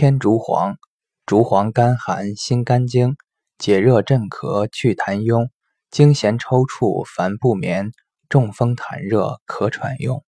天竺黄，竹黄甘寒，心肝经，解热镇咳，祛痰痈，惊痫抽搐，烦不眠，中风痰热，咳喘用。